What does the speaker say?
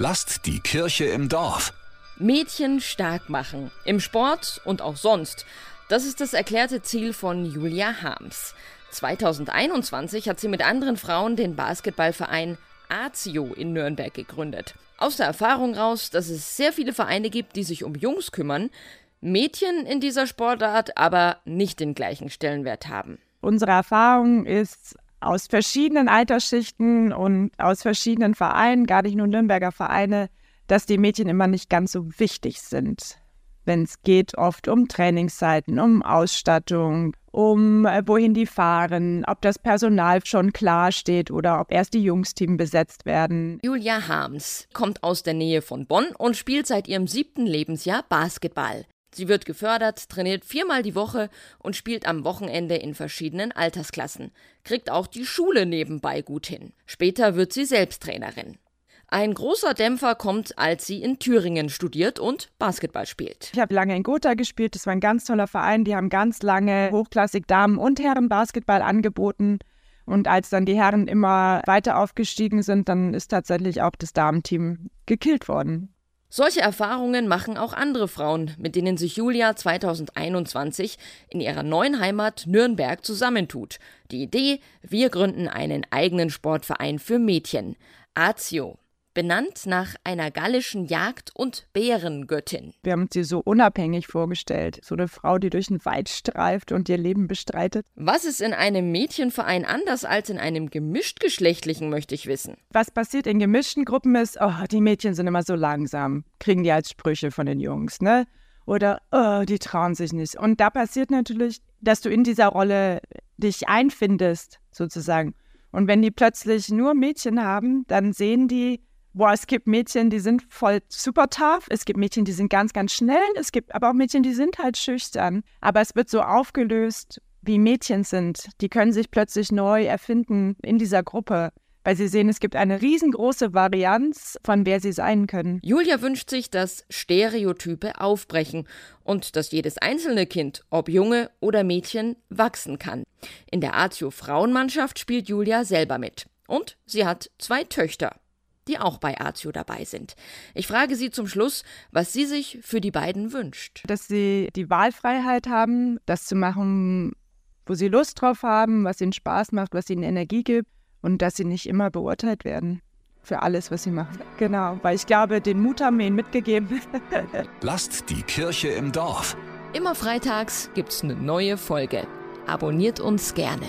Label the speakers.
Speaker 1: Lasst die Kirche im Dorf.
Speaker 2: Mädchen stark machen. Im Sport und auch sonst. Das ist das erklärte Ziel von Julia Harms. 2021 hat sie mit anderen Frauen den Basketballverein AZIO in Nürnberg gegründet. Aus der Erfahrung raus, dass es sehr viele Vereine gibt, die sich um Jungs kümmern, Mädchen in dieser Sportart aber nicht den gleichen Stellenwert haben.
Speaker 3: Unsere Erfahrung ist aus verschiedenen Altersschichten und aus verschiedenen Vereinen, gar nicht nur Nürnberger Vereine, dass die Mädchen immer nicht ganz so wichtig sind. Wenn es geht, oft um Trainingszeiten, um Ausstattung, um äh, wohin die fahren, ob das Personal schon klar steht oder ob erst die Jungsteam besetzt werden.
Speaker 2: Julia Harms kommt aus der Nähe von Bonn und spielt seit ihrem siebten Lebensjahr Basketball. Sie wird gefördert, trainiert viermal die Woche und spielt am Wochenende in verschiedenen Altersklassen, kriegt auch die Schule nebenbei gut hin. Später wird sie selbst Trainerin. Ein großer Dämpfer kommt, als sie in Thüringen studiert und Basketball spielt.
Speaker 3: Ich habe lange in Gotha gespielt, das war ein ganz toller Verein, die haben ganz lange hochklassig Damen- und Herren Basketball angeboten. Und als dann die Herren immer weiter aufgestiegen sind, dann ist tatsächlich auch das Damenteam gekillt worden.
Speaker 2: Solche Erfahrungen machen auch andere Frauen, mit denen sich Julia 2021 in ihrer neuen Heimat Nürnberg zusammentut. Die Idee, wir gründen einen eigenen Sportverein für Mädchen. AZIO benannt nach einer gallischen Jagd- und Bärengöttin.
Speaker 3: Wir haben sie so unabhängig vorgestellt. So eine Frau, die durch den Wald streift und ihr Leben bestreitet.
Speaker 2: Was ist in einem Mädchenverein anders als in einem gemischtgeschlechtlichen, möchte ich wissen.
Speaker 3: Was passiert in gemischten Gruppen ist, oh, die Mädchen sind immer so langsam, kriegen die als Sprüche von den Jungs, ne? Oder, oh, die trauen sich nicht. Und da passiert natürlich, dass du in dieser Rolle dich einfindest, sozusagen. Und wenn die plötzlich nur Mädchen haben, dann sehen die, boah, es gibt Mädchen, die sind voll super tough, es gibt Mädchen, die sind ganz, ganz schnell, es gibt aber auch Mädchen, die sind halt schüchtern. Aber es wird so aufgelöst, wie Mädchen sind. Die können sich plötzlich neu erfinden in dieser Gruppe weil sie sehen, es gibt eine riesengroße Varianz, von wer sie sein können.
Speaker 2: Julia wünscht sich, dass Stereotype aufbrechen und dass jedes einzelne Kind, ob Junge oder Mädchen, wachsen kann. In der Azio Frauenmannschaft spielt Julia selber mit. Und sie hat zwei Töchter die auch bei Azio dabei sind. Ich frage Sie zum Schluss, was sie sich für die beiden wünscht.
Speaker 3: Dass sie die Wahlfreiheit haben, das zu machen, wo sie Lust drauf haben, was ihnen Spaß macht, was ihnen Energie gibt und dass sie nicht immer beurteilt werden für alles, was sie machen. Genau, weil ich glaube, den Mut haben wir ihnen mitgegeben.
Speaker 1: Lasst die Kirche im Dorf.
Speaker 2: Immer freitags gibt's eine neue Folge. Abonniert uns gerne.